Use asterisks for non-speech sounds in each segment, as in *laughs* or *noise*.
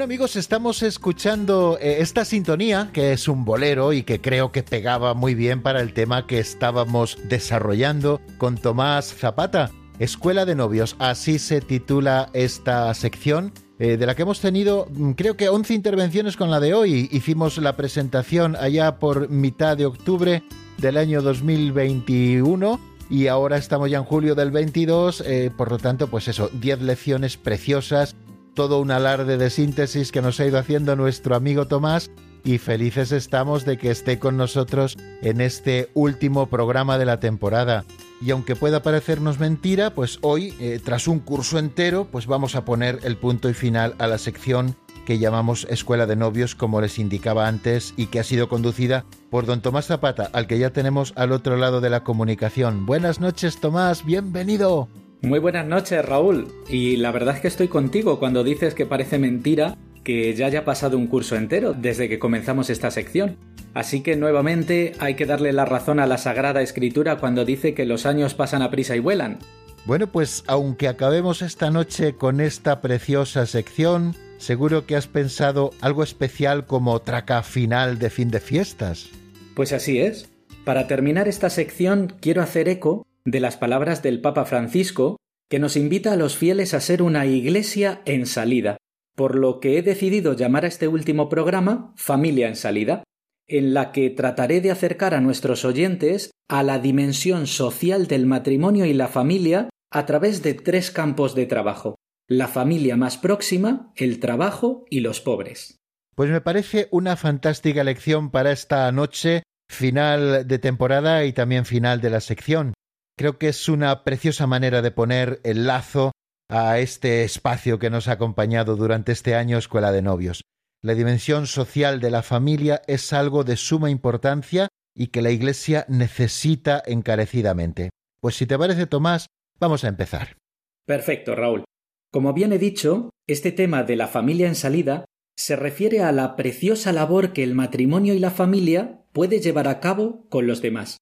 Bueno amigos, estamos escuchando eh, esta sintonía, que es un bolero y que creo que pegaba muy bien para el tema que estábamos desarrollando con Tomás Zapata. Escuela de Novios, así se titula esta sección, eh, de la que hemos tenido mm, creo que 11 intervenciones con la de hoy. Hicimos la presentación allá por mitad de octubre del año 2021 y ahora estamos ya en julio del 22, eh, por lo tanto, pues eso, 10 lecciones preciosas todo un alarde de síntesis que nos ha ido haciendo nuestro amigo Tomás y felices estamos de que esté con nosotros en este último programa de la temporada. Y aunque pueda parecernos mentira, pues hoy, eh, tras un curso entero, pues vamos a poner el punto y final a la sección que llamamos Escuela de Novios, como les indicaba antes, y que ha sido conducida por don Tomás Zapata, al que ya tenemos al otro lado de la comunicación. Buenas noches, Tomás, bienvenido. Muy buenas noches, Raúl. Y la verdad es que estoy contigo cuando dices que parece mentira que ya haya pasado un curso entero desde que comenzamos esta sección. Así que nuevamente hay que darle la razón a la Sagrada Escritura cuando dice que los años pasan a prisa y vuelan. Bueno, pues aunque acabemos esta noche con esta preciosa sección, seguro que has pensado algo especial como traca final de fin de fiestas. Pues así es. Para terminar esta sección quiero hacer eco de las palabras del Papa Francisco, que nos invita a los fieles a ser una iglesia en salida, por lo que he decidido llamar a este último programa Familia en salida, en la que trataré de acercar a nuestros oyentes a la dimensión social del matrimonio y la familia a través de tres campos de trabajo la familia más próxima, el trabajo y los pobres. Pues me parece una fantástica lección para esta noche, final de temporada y también final de la sección. Creo que es una preciosa manera de poner el lazo a este espacio que nos ha acompañado durante este año Escuela de Novios. La dimensión social de la familia es algo de suma importancia y que la Iglesia necesita encarecidamente. Pues si te parece, Tomás, vamos a empezar. Perfecto, Raúl. Como bien he dicho, este tema de la familia en salida se refiere a la preciosa labor que el matrimonio y la familia puede llevar a cabo con los demás.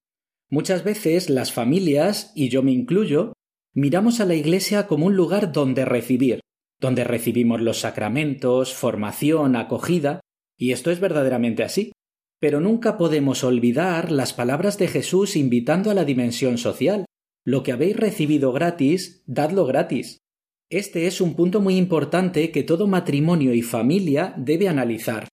Muchas veces las familias, y yo me incluyo, miramos a la Iglesia como un lugar donde recibir, donde recibimos los sacramentos, formación, acogida, y esto es verdaderamente así. Pero nunca podemos olvidar las palabras de Jesús invitando a la dimensión social. Lo que habéis recibido gratis, dadlo gratis. Este es un punto muy importante que todo matrimonio y familia debe analizar.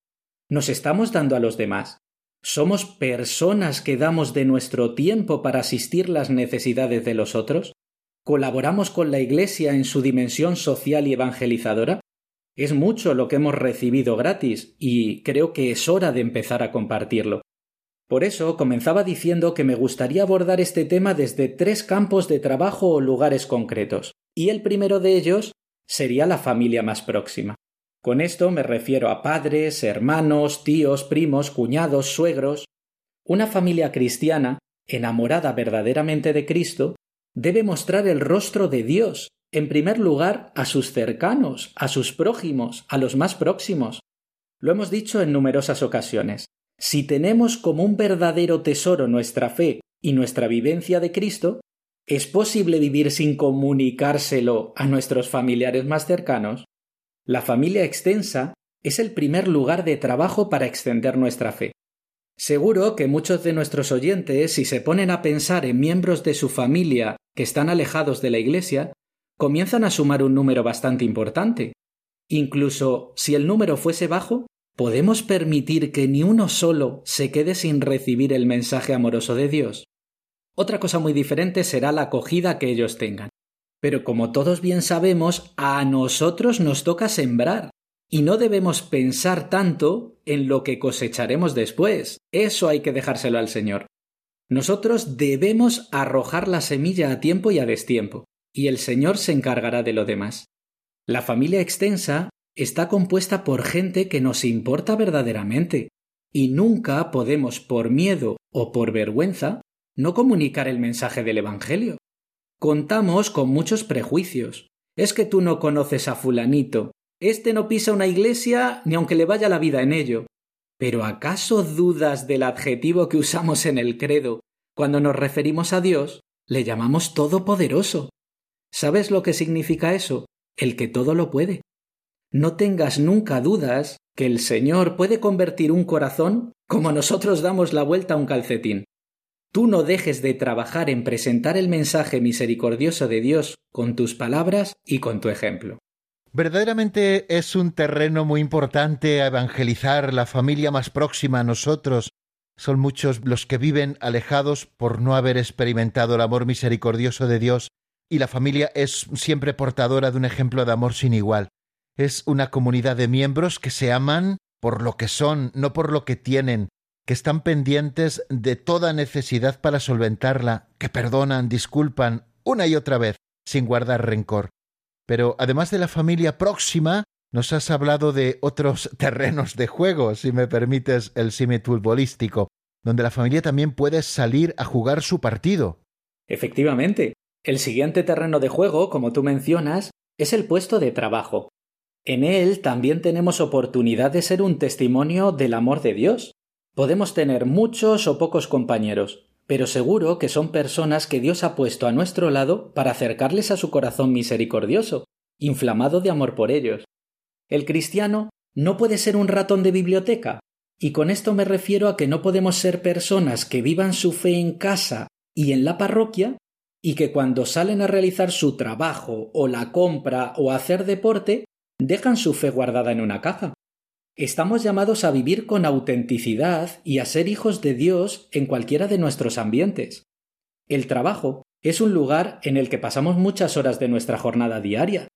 ¿Nos estamos dando a los demás? ¿Somos personas que damos de nuestro tiempo para asistir las necesidades de los otros? ¿Colaboramos con la Iglesia en su dimensión social y evangelizadora? Es mucho lo que hemos recibido gratis y creo que es hora de empezar a compartirlo. Por eso comenzaba diciendo que me gustaría abordar este tema desde tres campos de trabajo o lugares concretos, y el primero de ellos sería la familia más próxima. Con esto me refiero a padres, hermanos, tíos, primos, cuñados, suegros. Una familia cristiana, enamorada verdaderamente de Cristo, debe mostrar el rostro de Dios, en primer lugar, a sus cercanos, a sus prójimos, a los más próximos. Lo hemos dicho en numerosas ocasiones. Si tenemos como un verdadero tesoro nuestra fe y nuestra vivencia de Cristo, ¿es posible vivir sin comunicárselo a nuestros familiares más cercanos? La familia extensa es el primer lugar de trabajo para extender nuestra fe. Seguro que muchos de nuestros oyentes, si se ponen a pensar en miembros de su familia que están alejados de la Iglesia, comienzan a sumar un número bastante importante. Incluso si el número fuese bajo, ¿podemos permitir que ni uno solo se quede sin recibir el mensaje amoroso de Dios? Otra cosa muy diferente será la acogida que ellos tengan. Pero como todos bien sabemos, a nosotros nos toca sembrar, y no debemos pensar tanto en lo que cosecharemos después. Eso hay que dejárselo al Señor. Nosotros debemos arrojar la semilla a tiempo y a destiempo, y el Señor se encargará de lo demás. La familia extensa está compuesta por gente que nos importa verdaderamente, y nunca podemos por miedo o por vergüenza no comunicar el mensaje del Evangelio. Contamos con muchos prejuicios. Es que tú no conoces a fulanito. Este no pisa una iglesia ni aunque le vaya la vida en ello. Pero ¿acaso dudas del adjetivo que usamos en el credo? Cuando nos referimos a Dios, le llamamos todopoderoso. ¿Sabes lo que significa eso? El que todo lo puede. no tengas nunca dudas que el Señor puede convertir un corazón como nosotros damos la vuelta a un calcetín. Tú no dejes de trabajar en presentar el mensaje misericordioso de Dios con tus palabras y con tu ejemplo. Verdaderamente es un terreno muy importante a evangelizar la familia más próxima a nosotros. Son muchos los que viven alejados por no haber experimentado el amor misericordioso de Dios y la familia es siempre portadora de un ejemplo de amor sin igual. Es una comunidad de miembros que se aman por lo que son, no por lo que tienen, que están pendientes de toda necesidad para solventarla, que perdonan, disculpan una y otra vez, sin guardar rencor. Pero además de la familia próxima, nos has hablado de otros *laughs* terrenos de juego, si me permites el símil futbolístico, donde la familia también puede salir a jugar su partido. Efectivamente, el siguiente terreno de juego, como tú mencionas, es el puesto de trabajo. En él también tenemos oportunidad de ser un testimonio del amor de Dios. Podemos tener muchos o pocos compañeros, pero seguro que son personas que Dios ha puesto a nuestro lado para acercarles a su corazón misericordioso, inflamado de amor por ellos. El cristiano no puede ser un ratón de biblioteca, y con esto me refiero a que no podemos ser personas que vivan su fe en casa y en la parroquia, y que cuando salen a realizar su trabajo o la compra o hacer deporte, dejan su fe guardada en una caja. Estamos llamados a vivir con autenticidad y a ser hijos de Dios en cualquiera de nuestros ambientes. El trabajo es un lugar en el que pasamos muchas horas de nuestra jornada diaria.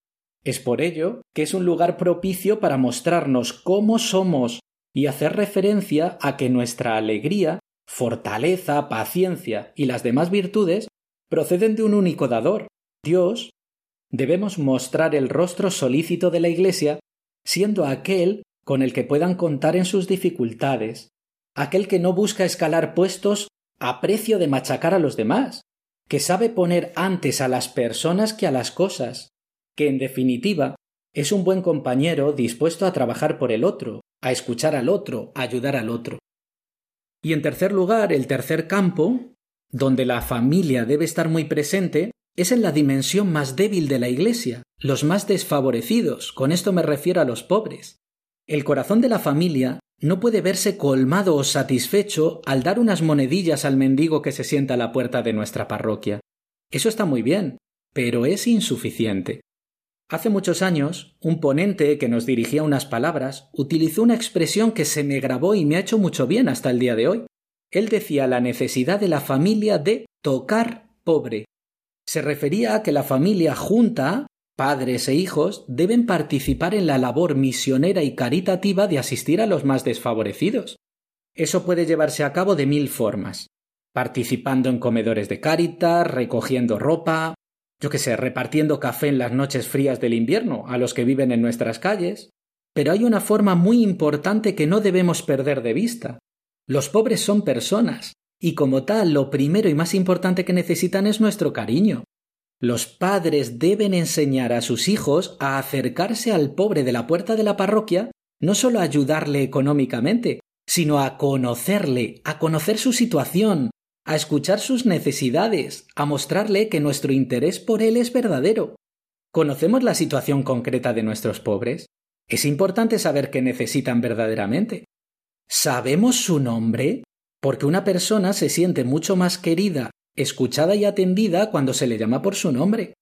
Es por ello que es un lugar propicio para mostrarnos cómo somos y hacer referencia a que nuestra alegría, fortaleza, paciencia y las demás virtudes proceden de un único dador, Dios. Debemos mostrar el rostro solícito de la Iglesia siendo aquel con el que puedan contar en sus dificultades, aquel que no busca escalar puestos a precio de machacar a los demás, que sabe poner antes a las personas que a las cosas, que en definitiva es un buen compañero dispuesto a trabajar por el otro, a escuchar al otro, a ayudar al otro. Y en tercer lugar, el tercer campo, donde la familia debe estar muy presente, es en la dimensión más débil de la Iglesia, los más desfavorecidos, con esto me refiero a los pobres. El corazón de la familia no puede verse colmado o satisfecho al dar unas monedillas al mendigo que se sienta a la puerta de nuestra parroquia. Eso está muy bien, pero es insuficiente. Hace muchos años, un ponente que nos dirigía unas palabras utilizó una expresión que se me grabó y me ha hecho mucho bien hasta el día de hoy. Él decía la necesidad de la familia de tocar pobre. Se refería a que la familia junta padres e hijos deben participar en la labor misionera y caritativa de asistir a los más desfavorecidos. Eso puede llevarse a cabo de mil formas participando en comedores de cáritas, recogiendo ropa, yo qué sé, repartiendo café en las noches frías del invierno a los que viven en nuestras calles. Pero hay una forma muy importante que no debemos perder de vista. Los pobres son personas, y como tal lo primero y más importante que necesitan es nuestro cariño, los padres deben enseñar a sus hijos a acercarse al pobre de la puerta de la parroquia, no solo a ayudarle económicamente, sino a conocerle, a conocer su situación, a escuchar sus necesidades, a mostrarle que nuestro interés por él es verdadero. ¿Conocemos la situación concreta de nuestros pobres? Es importante saber qué necesitan verdaderamente. ¿Sabemos su nombre? Porque una persona se siente mucho más querida escuchada y atendida cuando se le llama por su nombre.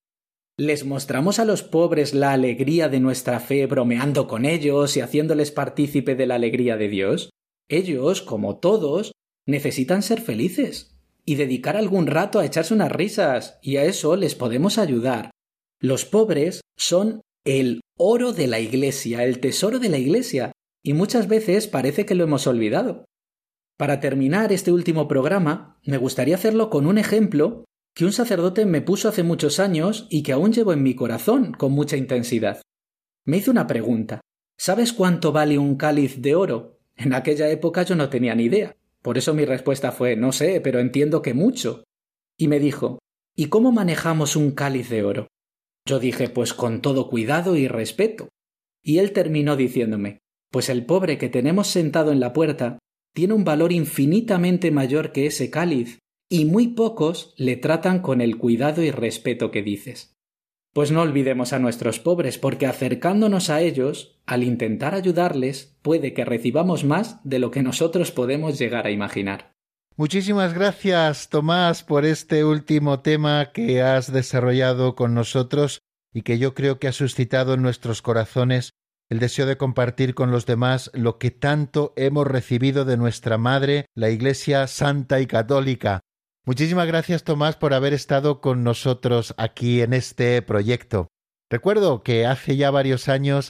Les mostramos a los pobres la alegría de nuestra fe bromeando con ellos y haciéndoles partícipe de la alegría de Dios. Ellos, como todos, necesitan ser felices y dedicar algún rato a echarse unas risas, y a eso les podemos ayudar. Los pobres son el oro de la Iglesia, el tesoro de la Iglesia, y muchas veces parece que lo hemos olvidado. Para terminar este último programa, me gustaría hacerlo con un ejemplo que un sacerdote me puso hace muchos años y que aún llevo en mi corazón con mucha intensidad. Me hizo una pregunta. ¿Sabes cuánto vale un cáliz de oro? En aquella época yo no tenía ni idea. Por eso mi respuesta fue no sé, pero entiendo que mucho. Y me dijo ¿Y cómo manejamos un cáliz de oro? Yo dije pues con todo cuidado y respeto. Y él terminó diciéndome Pues el pobre que tenemos sentado en la puerta tiene un valor infinitamente mayor que ese cáliz, y muy pocos le tratan con el cuidado y respeto que dices. Pues no olvidemos a nuestros pobres, porque acercándonos a ellos, al intentar ayudarles, puede que recibamos más de lo que nosotros podemos llegar a imaginar. Muchísimas gracias, Tomás, por este último tema que has desarrollado con nosotros y que yo creo que ha suscitado en nuestros corazones el deseo de compartir con los demás lo que tanto hemos recibido de nuestra Madre, la Iglesia Santa y Católica. Muchísimas gracias, Tomás, por haber estado con nosotros aquí en este proyecto. Recuerdo que hace ya varios años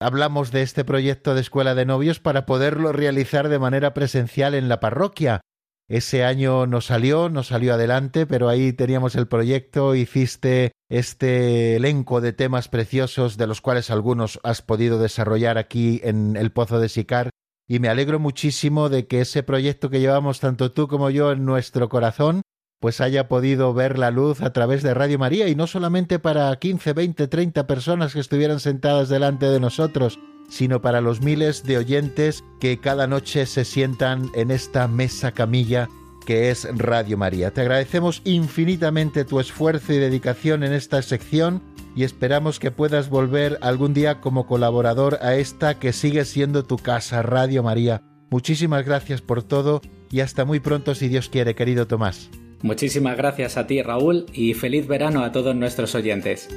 hablamos de este proyecto de escuela de novios para poderlo realizar de manera presencial en la parroquia, ese año no salió, no salió adelante, pero ahí teníamos el proyecto, hiciste este elenco de temas preciosos de los cuales algunos has podido desarrollar aquí en el Pozo de Sicar. Y me alegro muchísimo de que ese proyecto que llevamos tanto tú como yo en nuestro corazón pues haya podido ver la luz a través de Radio María y no solamente para 15, 20, 30 personas que estuvieran sentadas delante de nosotros, sino para los miles de oyentes que cada noche se sientan en esta mesa camilla que es Radio María. Te agradecemos infinitamente tu esfuerzo y dedicación en esta sección y esperamos que puedas volver algún día como colaborador a esta que sigue siendo tu casa, Radio María. Muchísimas gracias por todo y hasta muy pronto si Dios quiere, querido Tomás. Muchísimas gracias a ti, Raúl, y feliz verano a todos nuestros oyentes.